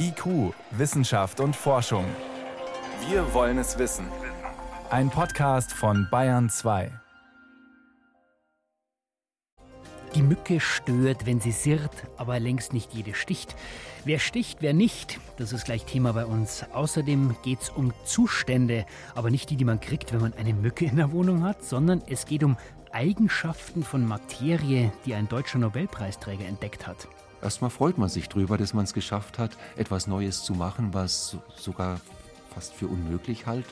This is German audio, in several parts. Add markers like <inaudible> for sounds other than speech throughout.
IQ, Wissenschaft und Forschung. Wir wollen es wissen. Ein Podcast von Bayern 2. Die Mücke stört, wenn sie sirrt, aber längst nicht jede sticht. Wer sticht, wer nicht, das ist gleich Thema bei uns. Außerdem geht es um Zustände, aber nicht die, die man kriegt, wenn man eine Mücke in der Wohnung hat, sondern es geht um Eigenschaften von Materie, die ein deutscher Nobelpreisträger entdeckt hat. Erstmal freut man sich drüber, dass man es geschafft hat, etwas Neues zu machen, was sogar fast für unmöglich halt.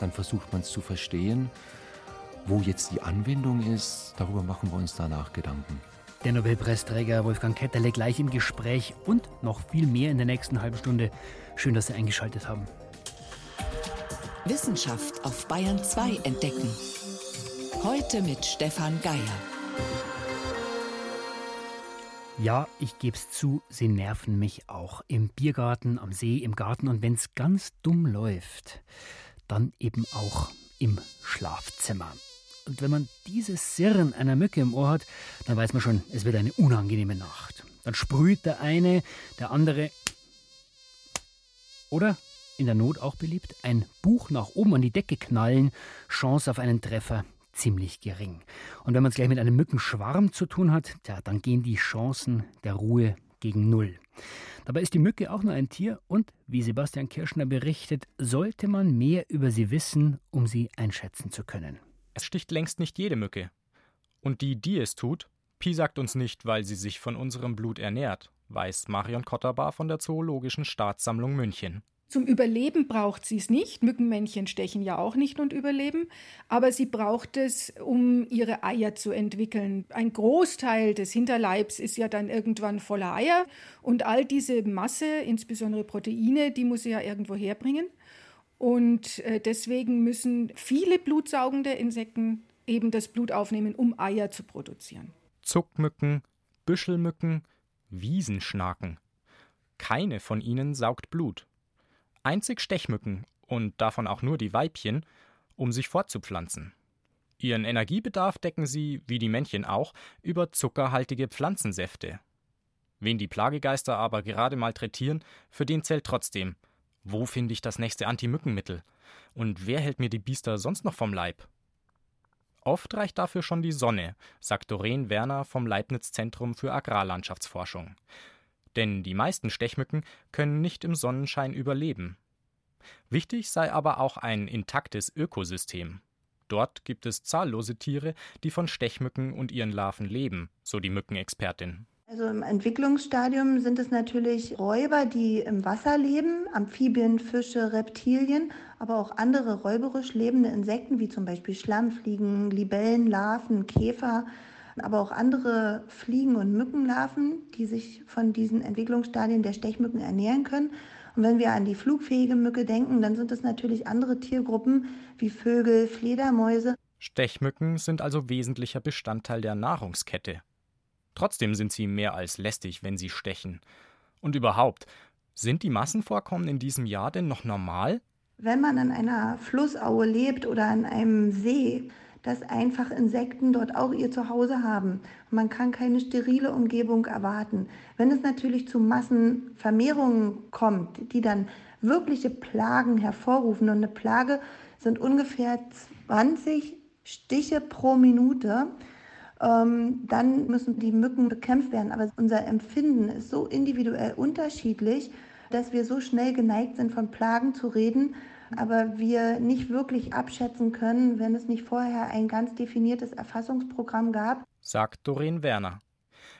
Dann versucht man es zu verstehen. Wo jetzt die Anwendung ist, darüber machen wir uns danach Gedanken. Der Nobelpreisträger Wolfgang Ketterle gleich im Gespräch und noch viel mehr in der nächsten halben Stunde. Schön, dass Sie eingeschaltet haben. Wissenschaft auf Bayern 2 entdecken. Heute mit Stefan Geier. Ja, ich geb's zu, sie nerven mich auch. Im Biergarten, am See, im Garten und wenn's ganz dumm läuft, dann eben auch im Schlafzimmer. Und wenn man dieses Sirren einer Mücke im Ohr hat, dann weiß man schon, es wird eine unangenehme Nacht. Dann sprüht der eine, der andere. Oder, in der Not auch beliebt, ein Buch nach oben an die Decke knallen, Chance auf einen Treffer ziemlich gering. Und wenn man es gleich mit einem Mückenschwarm zu tun hat, tja, dann gehen die Chancen der Ruhe gegen Null. Dabei ist die Mücke auch nur ein Tier und, wie Sebastian Kirschner berichtet, sollte man mehr über sie wissen, um sie einschätzen zu können. Es sticht längst nicht jede Mücke. Und die, die es tut, piesackt uns nicht, weil sie sich von unserem Blut ernährt, weiß Marion Kotterbar von der Zoologischen Staatssammlung München. Zum Überleben braucht sie es nicht. Mückenmännchen stechen ja auch nicht und überleben. Aber sie braucht es, um ihre Eier zu entwickeln. Ein Großteil des Hinterleibs ist ja dann irgendwann voller Eier. Und all diese Masse, insbesondere Proteine, die muss sie ja irgendwo herbringen. Und äh, deswegen müssen viele blutsaugende Insekten eben das Blut aufnehmen, um Eier zu produzieren. Zuckmücken, Büschelmücken, Wiesenschnaken. Keine von ihnen saugt Blut einzig Stechmücken und davon auch nur die Weibchen, um sich fortzupflanzen. Ihren Energiebedarf decken sie, wie die Männchen auch, über zuckerhaltige Pflanzensäfte. Wen die Plagegeister aber gerade malträtieren, für den zählt trotzdem, wo finde ich das nächste Anti-Mückenmittel? Und wer hält mir die Biester sonst noch vom Leib? Oft reicht dafür schon die Sonne, sagt Doreen Werner vom Leibniz Zentrum für Agrarlandschaftsforschung. Denn die meisten Stechmücken können nicht im Sonnenschein überleben. Wichtig sei aber auch ein intaktes Ökosystem. Dort gibt es zahllose Tiere, die von Stechmücken und ihren Larven leben, so die Mückenexpertin. Also im Entwicklungsstadium sind es natürlich Räuber, die im Wasser leben, Amphibien, Fische, Reptilien, aber auch andere räuberisch lebende Insekten wie zum Beispiel Schlammfliegen, Libellen, Larven, Käfer, aber auch andere Fliegen- und Mückenlarven, die sich von diesen Entwicklungsstadien der Stechmücken ernähren können. Und wenn wir an die flugfähige Mücke denken, dann sind es natürlich andere Tiergruppen wie Vögel, Fledermäuse. Stechmücken sind also wesentlicher Bestandteil der Nahrungskette. Trotzdem sind sie mehr als lästig, wenn sie stechen. Und überhaupt, sind die Massenvorkommen in diesem Jahr denn noch normal? Wenn man an einer Flussaue lebt oder an einem See, dass einfach Insekten dort auch ihr Zuhause haben. Man kann keine sterile Umgebung erwarten. Wenn es natürlich zu Massenvermehrungen kommt, die dann wirkliche Plagen hervorrufen, und eine Plage sind ungefähr 20 Stiche pro Minute, ähm, dann müssen die Mücken bekämpft werden. Aber unser Empfinden ist so individuell unterschiedlich, dass wir so schnell geneigt sind, von Plagen zu reden, aber wir nicht wirklich abschätzen können, wenn es nicht vorher ein ganz definiertes Erfassungsprogramm gab. Sagt Doreen Werner.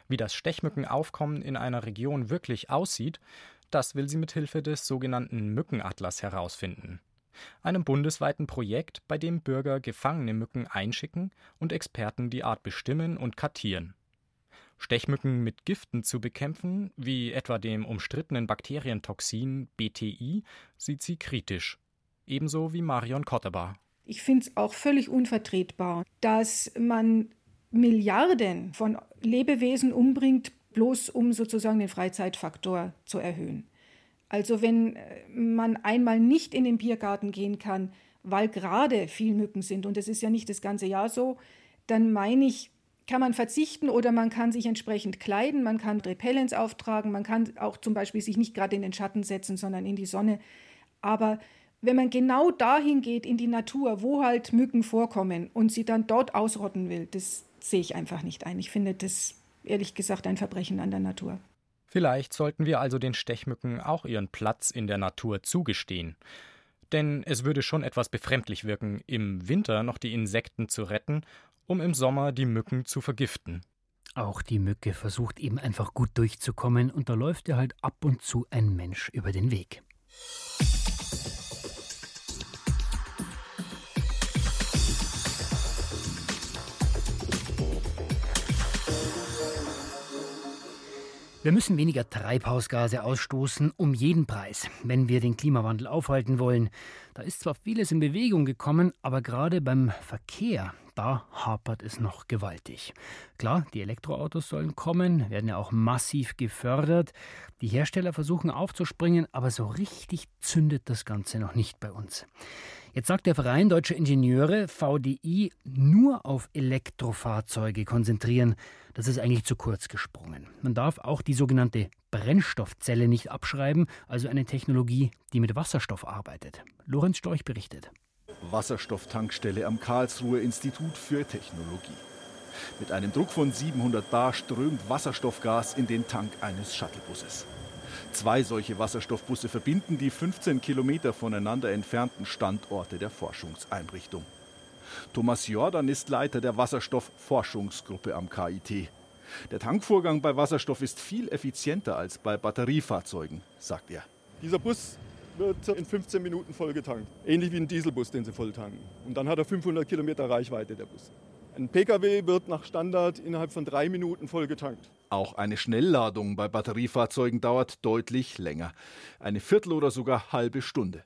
Wie das Stechmückenaufkommen in einer Region wirklich aussieht, das will sie mit Hilfe des sogenannten Mückenatlas herausfinden. Einem bundesweiten Projekt, bei dem Bürger gefangene Mücken einschicken und Experten die Art bestimmen und kartieren. Stechmücken mit Giften zu bekämpfen, wie etwa dem umstrittenen Bakterientoxin BTI, sieht sie kritisch ebenso wie Marion Kottebar. Ich finde es auch völlig unvertretbar, dass man Milliarden von Lebewesen umbringt, bloß um sozusagen den Freizeitfaktor zu erhöhen. Also wenn äh, man einmal nicht in den Biergarten gehen kann, weil gerade viel Mücken sind, und das ist ja nicht das ganze Jahr so, dann meine ich, kann man verzichten oder man kann sich entsprechend kleiden, man kann Repellents auftragen, man kann auch zum Beispiel sich nicht gerade in den Schatten setzen, sondern in die Sonne. Aber wenn man genau dahin geht in die Natur, wo halt Mücken vorkommen und sie dann dort ausrotten will, das sehe ich einfach nicht ein. Ich finde das ehrlich gesagt ein Verbrechen an der Natur. Vielleicht sollten wir also den Stechmücken auch ihren Platz in der Natur zugestehen. Denn es würde schon etwas befremdlich wirken, im Winter noch die Insekten zu retten, um im Sommer die Mücken zu vergiften. Auch die Mücke versucht eben einfach gut durchzukommen und da läuft ihr halt ab und zu ein Mensch über den Weg. Wir müssen weniger Treibhausgase ausstoßen, um jeden Preis, wenn wir den Klimawandel aufhalten wollen. Da ist zwar vieles in Bewegung gekommen, aber gerade beim Verkehr, da hapert es noch gewaltig. Klar, die Elektroautos sollen kommen, werden ja auch massiv gefördert. Die Hersteller versuchen aufzuspringen, aber so richtig zündet das Ganze noch nicht bei uns. Jetzt sagt der Verein Deutscher Ingenieure VDI nur auf Elektrofahrzeuge konzentrieren. Das ist eigentlich zu kurz gesprungen. Man darf auch die sogenannte Brennstoffzelle nicht abschreiben, also eine Technologie, die mit Wasserstoff arbeitet. Lorenz Storch berichtet. Wasserstofftankstelle am Karlsruher Institut für Technologie. Mit einem Druck von 700 Bar strömt Wasserstoffgas in den Tank eines Shuttlebusses. Zwei solche Wasserstoffbusse verbinden die 15 Kilometer voneinander entfernten Standorte der Forschungseinrichtung. Thomas Jordan ist Leiter der Wasserstoffforschungsgruppe am KIT. Der Tankvorgang bei Wasserstoff ist viel effizienter als bei Batteriefahrzeugen, sagt er. Dieser Bus wird in 15 Minuten voll getankt. Ähnlich wie ein Dieselbus, den sie voll tanken. Und dann hat er 500 Kilometer Reichweite, der Bus. Ein Pkw wird nach Standard innerhalb von drei Minuten voll getankt. Auch eine Schnellladung bei Batteriefahrzeugen dauert deutlich länger. Eine Viertel oder sogar halbe Stunde.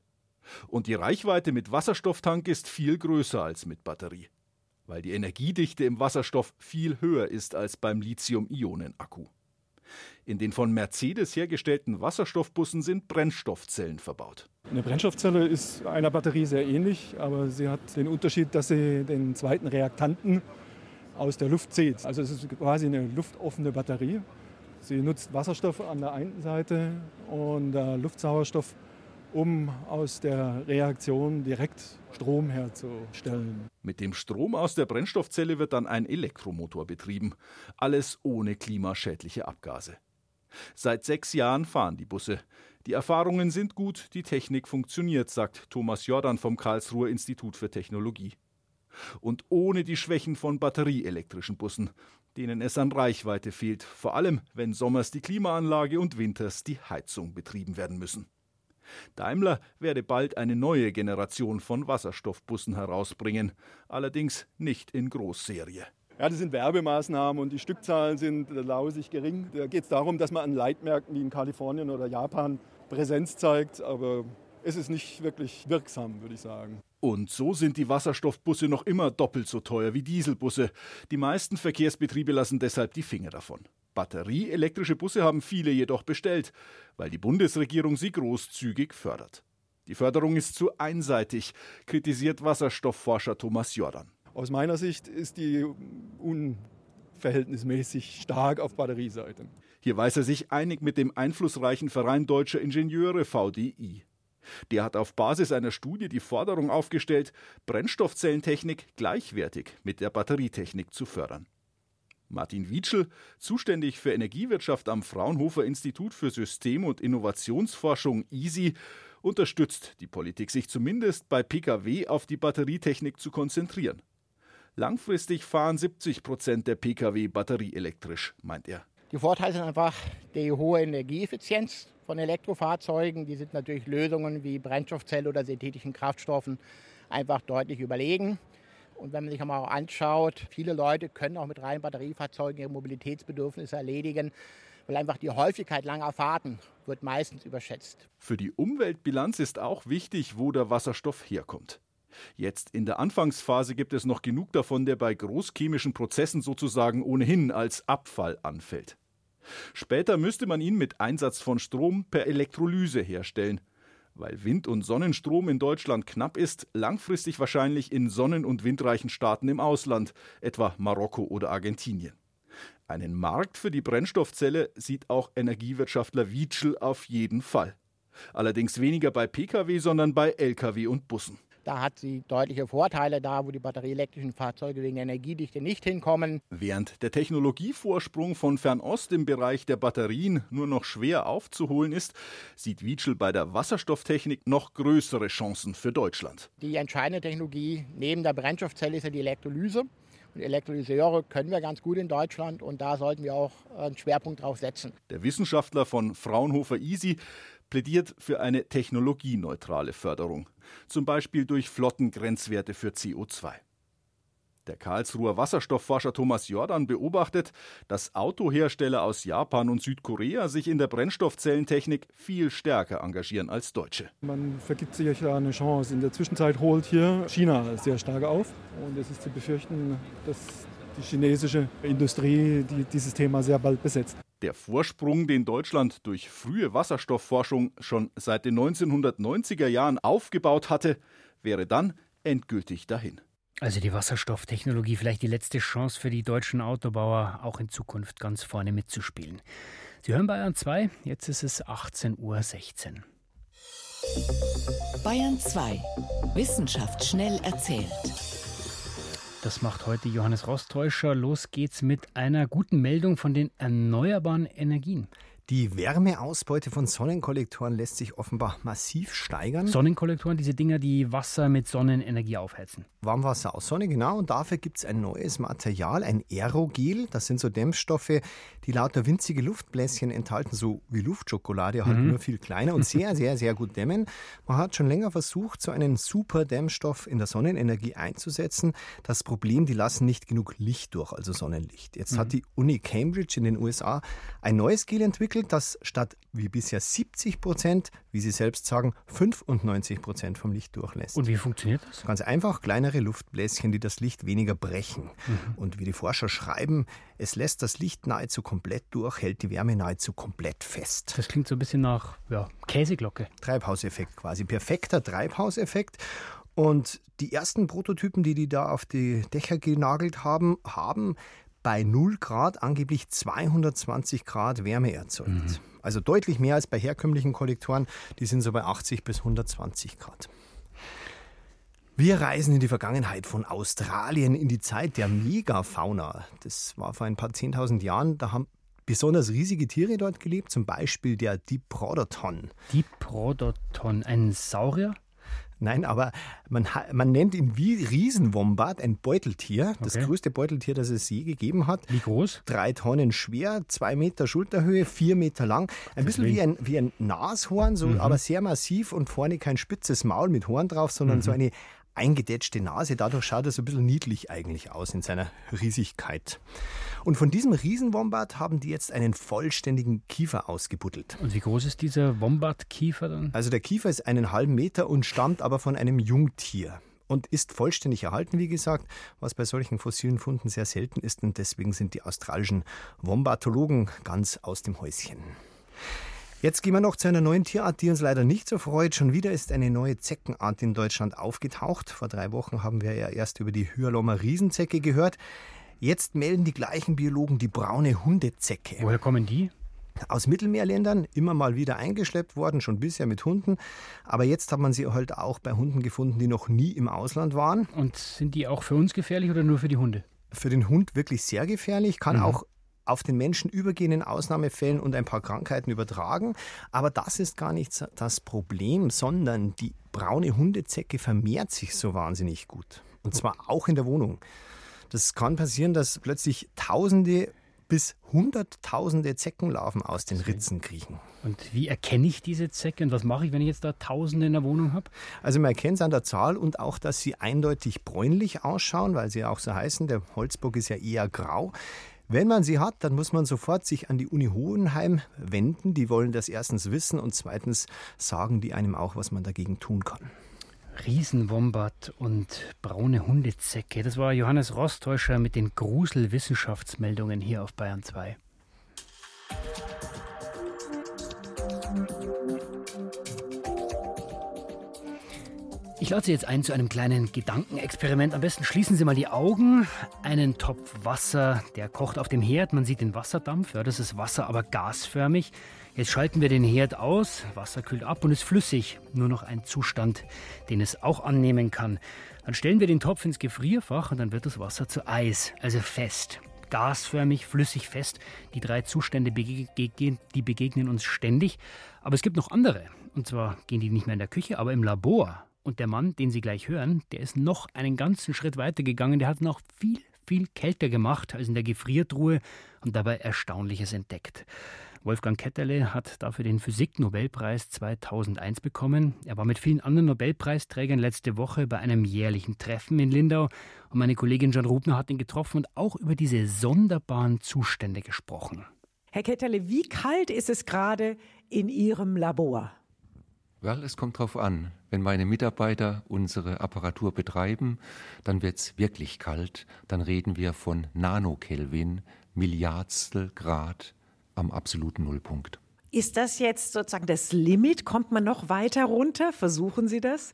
Und die Reichweite mit Wasserstofftank ist viel größer als mit Batterie, weil die Energiedichte im Wasserstoff viel höher ist als beim Lithium-Ionen-Akku. In den von Mercedes hergestellten Wasserstoffbussen sind Brennstoffzellen verbaut. Eine Brennstoffzelle ist einer Batterie sehr ähnlich, aber sie hat den Unterschied, dass sie den zweiten Reaktanten aus der Luft zieht. Also es ist quasi eine luftoffene Batterie. Sie nutzt Wasserstoff an der einen Seite und äh, Luftsauerstoff, um aus der Reaktion direkt Strom herzustellen. Mit dem Strom aus der Brennstoffzelle wird dann ein Elektromotor betrieben. Alles ohne klimaschädliche Abgase. Seit sechs Jahren fahren die Busse. Die Erfahrungen sind gut, die Technik funktioniert, sagt Thomas Jordan vom Karlsruher Institut für Technologie und ohne die Schwächen von batterieelektrischen Bussen, denen es an Reichweite fehlt, vor allem wenn sommers die Klimaanlage und winters die Heizung betrieben werden müssen. Daimler werde bald eine neue Generation von Wasserstoffbussen herausbringen, allerdings nicht in Großserie. Ja, das sind Werbemaßnahmen und die Stückzahlen sind lausig gering. Da geht es darum, dass man an Leitmärkten wie in Kalifornien oder Japan Präsenz zeigt, aber es ist nicht wirklich wirksam, würde ich sagen. Und so sind die Wasserstoffbusse noch immer doppelt so teuer wie Dieselbusse. Die meisten Verkehrsbetriebe lassen deshalb die Finger davon. Batterieelektrische Busse haben viele jedoch bestellt, weil die Bundesregierung sie großzügig fördert. Die Förderung ist zu einseitig, kritisiert Wasserstoffforscher Thomas Jordan. Aus meiner Sicht ist die unverhältnismäßig stark auf Batterieseite. Hier weiß er sich einig mit dem einflussreichen Verein Deutscher Ingenieure VDI. Der hat auf Basis einer Studie die Forderung aufgestellt, Brennstoffzellentechnik gleichwertig mit der Batterietechnik zu fördern. Martin Wietschel, zuständig für Energiewirtschaft am Fraunhofer Institut für System- und Innovationsforschung ISI, unterstützt die Politik, sich zumindest bei Pkw auf die Batterietechnik zu konzentrieren. Langfristig fahren 70 Prozent der Pkw batterieelektrisch, meint er. Die Vorteile sind einfach die hohe Energieeffizienz von Elektrofahrzeugen. Die sind natürlich Lösungen wie Brennstoffzelle oder synthetischen Kraftstoffen einfach deutlich überlegen. Und wenn man sich einmal auch anschaut, viele Leute können auch mit reinen Batteriefahrzeugen ihre Mobilitätsbedürfnisse erledigen, weil einfach die Häufigkeit langer Fahrten wird meistens überschätzt. Für die Umweltbilanz ist auch wichtig, wo der Wasserstoff herkommt. Jetzt in der Anfangsphase gibt es noch genug davon, der bei großchemischen Prozessen sozusagen ohnehin als Abfall anfällt. Später müsste man ihn mit Einsatz von Strom per Elektrolyse herstellen. weil Wind- und Sonnenstrom in Deutschland knapp ist, langfristig wahrscheinlich in sonnen- und windreichen Staaten im Ausland, etwa Marokko oder Argentinien. Einen Markt für die Brennstoffzelle sieht auch Energiewirtschaftler Wietschel auf jeden Fall. Allerdings weniger bei Pkw, sondern bei Lkw und Bussen. Da hat sie deutliche Vorteile da, wo die batterieelektrischen Fahrzeuge wegen der Energiedichte nicht hinkommen. Während der Technologievorsprung von Fernost im Bereich der Batterien nur noch schwer aufzuholen ist, sieht Wietschel bei der Wasserstofftechnik noch größere Chancen für Deutschland. Die entscheidende Technologie neben der Brennstoffzelle ist ja die Elektrolyse. Und Elektrolyseure können wir ganz gut in Deutschland und da sollten wir auch einen Schwerpunkt drauf setzen. Der Wissenschaftler von Fraunhofer Easy plädiert für eine technologieneutrale Förderung, zum Beispiel durch Flottengrenzwerte für CO2. Der Karlsruher Wasserstoffforscher Thomas Jordan beobachtet, dass Autohersteller aus Japan und Südkorea sich in der Brennstoffzellentechnik viel stärker engagieren als Deutsche. Man vergibt sich ja eine Chance. In der Zwischenzeit holt hier China sehr stark auf. Und es ist zu befürchten, dass die chinesische Industrie die dieses Thema sehr bald besetzt. Der Vorsprung, den Deutschland durch frühe Wasserstoffforschung schon seit den 1990er Jahren aufgebaut hatte, wäre dann endgültig dahin. Also die Wasserstofftechnologie vielleicht die letzte Chance für die deutschen Autobauer, auch in Zukunft ganz vorne mitzuspielen. Sie hören Bayern 2, jetzt ist es 18.16 Uhr. Bayern 2. Wissenschaft schnell erzählt. Das macht heute Johannes Rostäuscher. Los geht's mit einer guten Meldung von den erneuerbaren Energien. Die Wärmeausbeute von Sonnenkollektoren lässt sich offenbar massiv steigern. Sonnenkollektoren, diese Dinger, die Wasser mit Sonnenenergie aufheizen. Warmwasser aus Sonne, genau. Und dafür gibt es ein neues Material, ein Aerogel. Das sind so Dämpfstoffe, die lauter winzige Luftbläschen enthalten, so wie Luftschokolade, halt mhm. nur viel kleiner und <laughs> sehr, sehr, sehr gut dämmen. Man hat schon länger versucht, so einen super Dämmstoff in der Sonnenenergie einzusetzen. Das Problem, die lassen nicht genug Licht durch, also Sonnenlicht. Jetzt mhm. hat die Uni Cambridge in den USA ein neues Gel entwickelt entwickelt, das statt wie bisher 70 Prozent, wie Sie selbst sagen, 95 Prozent vom Licht durchlässt. Und wie funktioniert das? Ganz einfach, kleinere Luftbläschen, die das Licht weniger brechen. Mhm. Und wie die Forscher schreiben, es lässt das Licht nahezu komplett durch, hält die Wärme nahezu komplett fest. Das klingt so ein bisschen nach ja, Käseglocke. Treibhauseffekt quasi, perfekter Treibhauseffekt. Und die ersten Prototypen, die die da auf die Dächer genagelt haben, haben bei 0 Grad angeblich 220 Grad Wärme erzeugt. Mhm. Also deutlich mehr als bei herkömmlichen Kollektoren, die sind so bei 80 bis 120 Grad. Wir reisen in die Vergangenheit von Australien in die Zeit der Megafauna. Das war vor ein paar 10.000 Jahren. Da haben besonders riesige Tiere dort gelebt, zum Beispiel der Diprotodon. Diprotodon, ein Saurier? Nein, aber man, man nennt ihn wie Riesenwombat, ein Beuteltier. Das okay. größte Beuteltier, das es je gegeben hat. Wie groß? Drei Tonnen schwer, zwei Meter Schulterhöhe, vier Meter lang. Ein bisschen wie ein, wie ein Nashorn, so, mhm. aber sehr massiv und vorne kein spitzes Maul mit Horn drauf, sondern mhm. so eine eingedetschte Nase. Dadurch schaut er so ein bisschen niedlich eigentlich aus in seiner Riesigkeit. Und von diesem Riesenwombat haben die jetzt einen vollständigen Kiefer ausgebuddelt. Und wie groß ist dieser Wombat-Kiefer dann? Also der Kiefer ist einen halben Meter und stammt aber von einem Jungtier und ist vollständig erhalten, wie gesagt, was bei solchen fossilen Funden sehr selten ist und deswegen sind die australischen Wombatologen ganz aus dem Häuschen. Jetzt gehen wir noch zu einer neuen Tierart, die uns leider nicht so freut. Schon wieder ist eine neue Zeckenart in Deutschland aufgetaucht. Vor drei Wochen haben wir ja erst über die Hyalommer Riesenzecke gehört. Jetzt melden die gleichen Biologen die braune Hundezecke. Woher kommen die? Aus Mittelmeerländern, immer mal wieder eingeschleppt worden, schon bisher mit Hunden. Aber jetzt hat man sie halt auch bei Hunden gefunden, die noch nie im Ausland waren. Und sind die auch für uns gefährlich oder nur für die Hunde? Für den Hund wirklich sehr gefährlich, kann mhm. auch auf den Menschen übergehen in Ausnahmefällen und ein paar Krankheiten übertragen. Aber das ist gar nicht das Problem, sondern die braune Hundezecke vermehrt sich so wahnsinnig gut. Und zwar auch in der Wohnung. Das kann passieren, dass plötzlich Tausende bis Hunderttausende Zeckenlarven aus den Ritzen kriechen. Und wie erkenne ich diese Zecke und was mache ich, wenn ich jetzt da Tausende in der Wohnung habe? Also man erkennt es an der Zahl und auch, dass sie eindeutig bräunlich ausschauen, weil sie ja auch so heißen. Der Holzbock ist ja eher grau. Wenn man sie hat, dann muss man sofort sich an die Uni Hohenheim wenden. Die wollen das erstens wissen und zweitens sagen die einem auch, was man dagegen tun kann. Riesenwombat und braune Hundezecke. Das war Johannes Rostäuscher mit den Gruselwissenschaftsmeldungen hier auf Bayern 2. Ich lade Sie jetzt ein zu einem kleinen Gedankenexperiment. Am besten schließen Sie mal die Augen. Einen Topf Wasser, der kocht auf dem Herd. Man sieht den Wasserdampf. Ja, das ist Wasser, aber gasförmig. Jetzt schalten wir den Herd aus. Wasser kühlt ab und ist flüssig. Nur noch ein Zustand, den es auch annehmen kann. Dann stellen wir den Topf ins Gefrierfach und dann wird das Wasser zu Eis, also fest. Gasförmig, flüssig, fest. Die drei Zustände, die begegnen uns ständig. Aber es gibt noch andere. Und zwar gehen die nicht mehr in der Küche, aber im Labor. Und der Mann, den Sie gleich hören, der ist noch einen ganzen Schritt weiter gegangen. Der hat noch viel, viel kälter gemacht als in der Gefriertruhe und dabei Erstaunliches entdeckt. Wolfgang Ketterle hat dafür den Physik-Nobelpreis 2001 bekommen. Er war mit vielen anderen Nobelpreisträgern letzte Woche bei einem jährlichen Treffen in Lindau und meine Kollegin John Rubner hat ihn getroffen und auch über diese sonderbaren Zustände gesprochen. Herr Ketterle, wie kalt ist es gerade in Ihrem Labor? Well, es kommt drauf an. Wenn meine Mitarbeiter unsere Apparatur betreiben, dann wird es wirklich kalt. Dann reden wir von Nanokelvin, Milliardstel Grad am absoluten Nullpunkt. Ist das jetzt sozusagen das Limit? Kommt man noch weiter runter? Versuchen Sie das?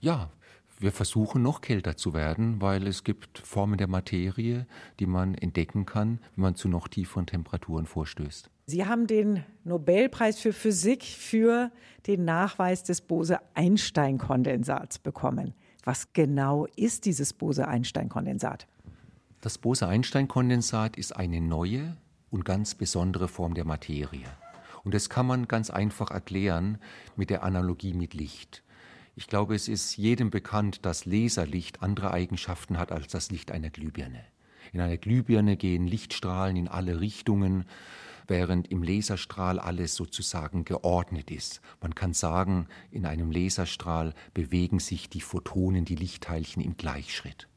Ja, wir versuchen noch kälter zu werden, weil es gibt Formen der Materie, die man entdecken kann, wenn man zu noch tieferen Temperaturen vorstößt. Sie haben den Nobelpreis für Physik für den Nachweis des Bose-Einstein-Kondensats bekommen. Was genau ist dieses Bose-Einstein-Kondensat? Das Bose-Einstein-Kondensat ist eine neue und ganz besondere Form der Materie. Und das kann man ganz einfach erklären mit der Analogie mit Licht. Ich glaube, es ist jedem bekannt, dass Laserlicht andere Eigenschaften hat als das Licht einer Glühbirne. In einer Glühbirne gehen Lichtstrahlen in alle Richtungen während im Laserstrahl alles sozusagen geordnet ist. Man kann sagen, in einem Laserstrahl bewegen sich die Photonen, die Lichtteilchen im Gleichschritt.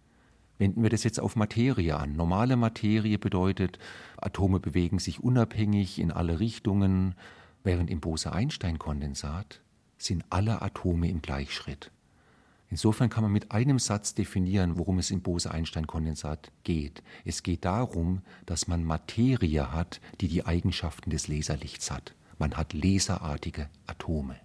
Wenden wir das jetzt auf Materie an. Normale Materie bedeutet, Atome bewegen sich unabhängig in alle Richtungen, während im Bose-Einstein-Kondensat sind alle Atome im Gleichschritt. Insofern kann man mit einem Satz definieren, worum es im Bose-Einstein-Kondensat geht. Es geht darum, dass man Materie hat, die die Eigenschaften des Laserlichts hat. Man hat laserartige Atome.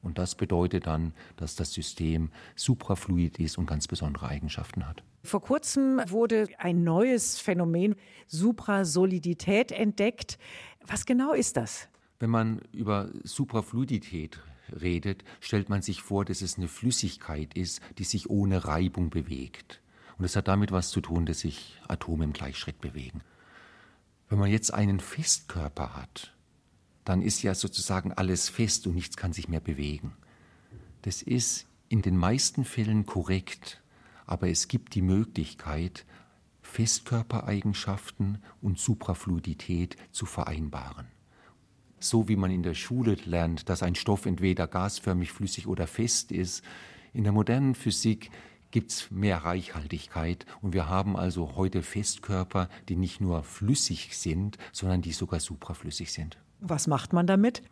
Und das bedeutet dann, dass das System suprafluid ist und ganz besondere Eigenschaften hat. Vor kurzem wurde ein neues Phänomen Suprasolidität entdeckt. Was genau ist das? Wenn man über Suprafluidität redet, stellt man sich vor, dass es eine Flüssigkeit ist, die sich ohne Reibung bewegt. Und es hat damit was zu tun, dass sich Atome im Gleichschritt bewegen. Wenn man jetzt einen Festkörper hat, dann ist ja sozusagen alles fest und nichts kann sich mehr bewegen. Das ist in den meisten Fällen korrekt, aber es gibt die Möglichkeit, Festkörpereigenschaften und Suprafluidität zu vereinbaren so wie man in der Schule lernt, dass ein Stoff entweder gasförmig, flüssig oder fest ist. In der modernen Physik gibt es mehr Reichhaltigkeit und wir haben also heute Festkörper, die nicht nur flüssig sind, sondern die sogar supraflüssig sind. Was macht man damit?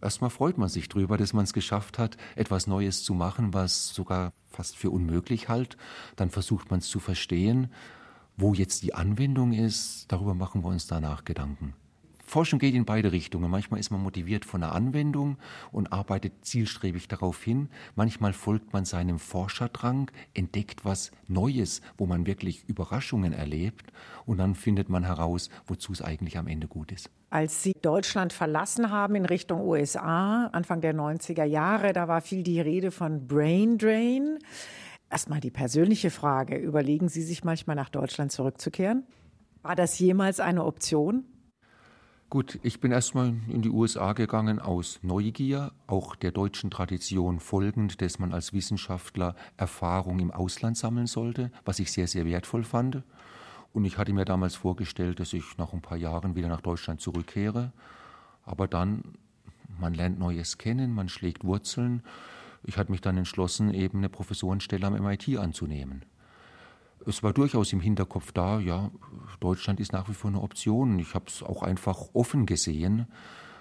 Erstmal freut man sich drüber, dass man es geschafft hat, etwas Neues zu machen, was sogar fast für unmöglich halt. Dann versucht man es zu verstehen. Wo jetzt die Anwendung ist, darüber machen wir uns danach Gedanken. Forschung geht in beide Richtungen. Manchmal ist man motiviert von der Anwendung und arbeitet zielstrebig darauf hin. Manchmal folgt man seinem Forscherdrang, entdeckt was Neues, wo man wirklich Überraschungen erlebt und dann findet man heraus, wozu es eigentlich am Ende gut ist. Als Sie Deutschland verlassen haben in Richtung USA, Anfang der 90er Jahre, da war viel die Rede von Brain Drain. Erstmal die persönliche Frage, überlegen Sie sich manchmal nach Deutschland zurückzukehren? War das jemals eine Option? Gut, ich bin erstmal in die USA gegangen aus Neugier, auch der deutschen Tradition folgend, dass man als Wissenschaftler Erfahrung im Ausland sammeln sollte, was ich sehr, sehr wertvoll fand. Und ich hatte mir damals vorgestellt, dass ich nach ein paar Jahren wieder nach Deutschland zurückkehre. Aber dann, man lernt Neues kennen, man schlägt Wurzeln. Ich hatte mich dann entschlossen, eben eine Professorenstelle am MIT anzunehmen es war durchaus im Hinterkopf da, ja, Deutschland ist nach wie vor eine Option. Ich habe es auch einfach offen gesehen.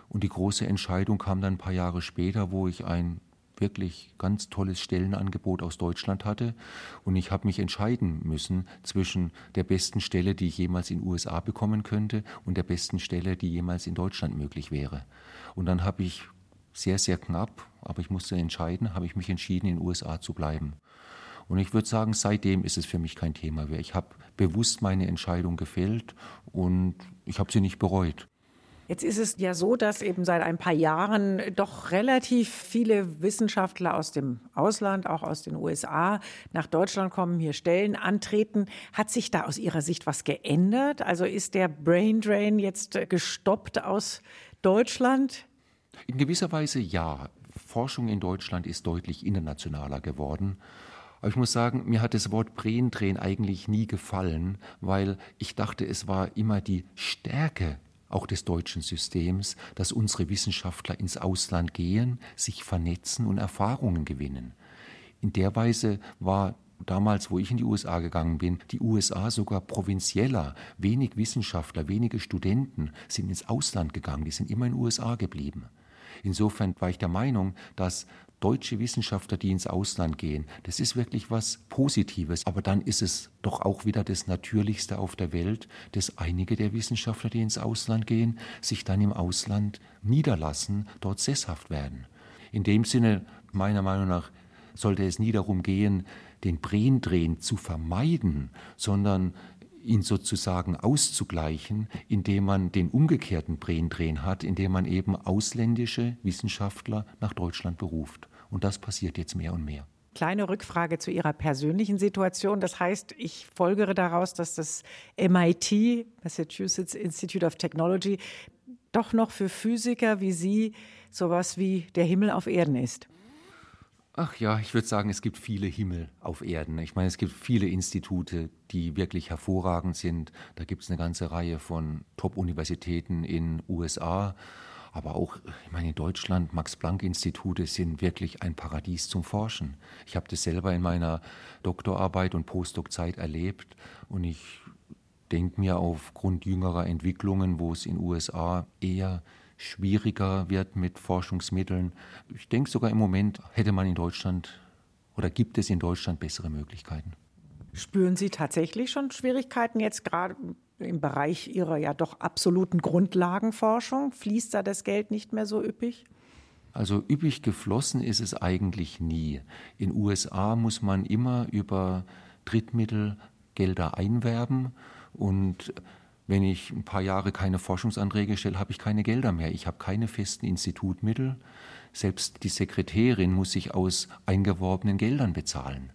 Und die große Entscheidung kam dann ein paar Jahre später, wo ich ein wirklich ganz tolles Stellenangebot aus Deutschland hatte. Und ich habe mich entscheiden müssen zwischen der besten Stelle, die ich jemals in den USA bekommen könnte, und der besten Stelle, die jemals in Deutschland möglich wäre. Und dann habe ich sehr, sehr knapp, aber ich musste entscheiden, habe ich mich entschieden, in den USA zu bleiben. Und ich würde sagen, seitdem ist es für mich kein Thema mehr. Ich habe bewusst meine Entscheidung gefällt und ich habe sie nicht bereut. Jetzt ist es ja so, dass eben seit ein paar Jahren doch relativ viele Wissenschaftler aus dem Ausland, auch aus den USA, nach Deutschland kommen, hier Stellen antreten. Hat sich da aus Ihrer Sicht was geändert? Also ist der Brain Drain jetzt gestoppt aus Deutschland? In gewisser Weise ja. Forschung in Deutschland ist deutlich internationaler geworden. Aber ich muss sagen, mir hat das Wort Brain Drain eigentlich nie gefallen, weil ich dachte, es war immer die Stärke auch des deutschen Systems, dass unsere Wissenschaftler ins Ausland gehen, sich vernetzen und Erfahrungen gewinnen. In der Weise war damals, wo ich in die USA gegangen bin, die USA sogar provinzieller. Wenig Wissenschaftler, wenige Studenten sind ins Ausland gegangen, die sind immer in den USA geblieben. Insofern war ich der Meinung, dass deutsche Wissenschaftler, die ins Ausland gehen, das ist wirklich was Positives. Aber dann ist es doch auch wieder das Natürlichste auf der Welt, dass einige der Wissenschaftler, die ins Ausland gehen, sich dann im Ausland niederlassen, dort sesshaft werden. In dem Sinne, meiner Meinung nach, sollte es nie darum gehen, den Brendrehen zu vermeiden, sondern ihn sozusagen auszugleichen, indem man den umgekehrten Brendrehen hat, indem man eben ausländische Wissenschaftler nach Deutschland beruft. Und das passiert jetzt mehr und mehr. Kleine Rückfrage zu Ihrer persönlichen Situation. Das heißt, ich folgere daraus, dass das MIT, Massachusetts Institute of Technology, doch noch für Physiker wie Sie sowas wie der Himmel auf Erden ist. Ach ja, ich würde sagen, es gibt viele Himmel auf Erden. Ich meine, es gibt viele Institute, die wirklich hervorragend sind. Da gibt es eine ganze Reihe von Top-Universitäten in USA, aber auch, ich meine, in Deutschland, Max-Planck-Institute sind wirklich ein Paradies zum Forschen. Ich habe das selber in meiner Doktorarbeit und Postdoc-Zeit erlebt und ich denke mir aufgrund jüngerer Entwicklungen, wo es in USA eher schwieriger wird mit Forschungsmitteln. Ich denke sogar im Moment hätte man in Deutschland oder gibt es in Deutschland bessere Möglichkeiten. Spüren Sie tatsächlich schon Schwierigkeiten jetzt gerade im Bereich Ihrer ja doch absoluten Grundlagenforschung? Fließt da das Geld nicht mehr so üppig? Also üppig geflossen ist es eigentlich nie. In USA muss man immer über Drittmittel Gelder einwerben und wenn ich ein paar Jahre keine Forschungsanträge stelle, habe ich keine Gelder mehr. Ich habe keine festen Institutmittel. Selbst die Sekretärin muss sich aus eingeworbenen Geldern bezahlen.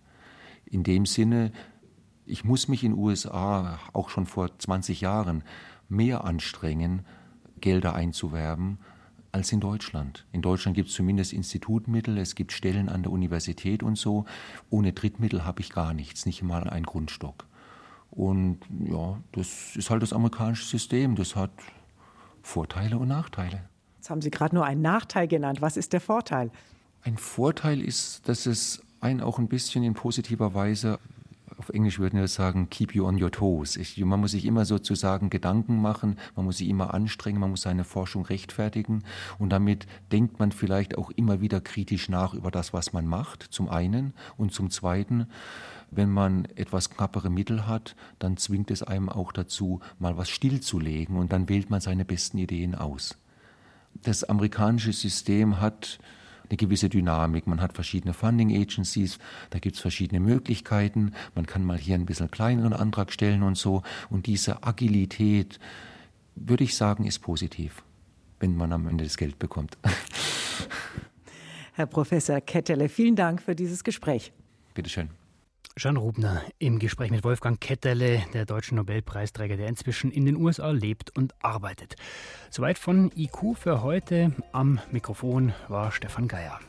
In dem Sinne, ich muss mich in den USA auch schon vor 20 Jahren mehr anstrengen, Gelder einzuwerben, als in Deutschland. In Deutschland gibt es zumindest Institutmittel, es gibt Stellen an der Universität und so. Ohne Drittmittel habe ich gar nichts, nicht mal einen Grundstock. Und ja, das ist halt das amerikanische System. Das hat Vorteile und Nachteile. Jetzt haben Sie gerade nur einen Nachteil genannt. Was ist der Vorteil? Ein Vorteil ist, dass es einen auch ein bisschen in positiver Weise auf Englisch würden wir sagen, keep you on your toes. Ich, man muss sich immer sozusagen Gedanken machen, man muss sich immer anstrengen, man muss seine Forschung rechtfertigen und damit denkt man vielleicht auch immer wieder kritisch nach über das, was man macht, zum einen und zum zweiten wenn man etwas knappere Mittel hat, dann zwingt es einem auch dazu, mal was stillzulegen und dann wählt man seine besten Ideen aus. Das amerikanische System hat eine gewisse Dynamik. Man hat verschiedene Funding Agencies, da gibt es verschiedene Möglichkeiten. Man kann mal hier ein bisschen kleineren Antrag stellen und so. Und diese Agilität, würde ich sagen, ist positiv, wenn man am Ende das Geld bekommt. <laughs> Herr Professor Kettele, vielen Dank für dieses Gespräch. Bitteschön. Jean Rubner im Gespräch mit Wolfgang Ketterle, der deutsche Nobelpreisträger, der inzwischen in den USA lebt und arbeitet. Soweit von IQ für heute. Am Mikrofon war Stefan Geier.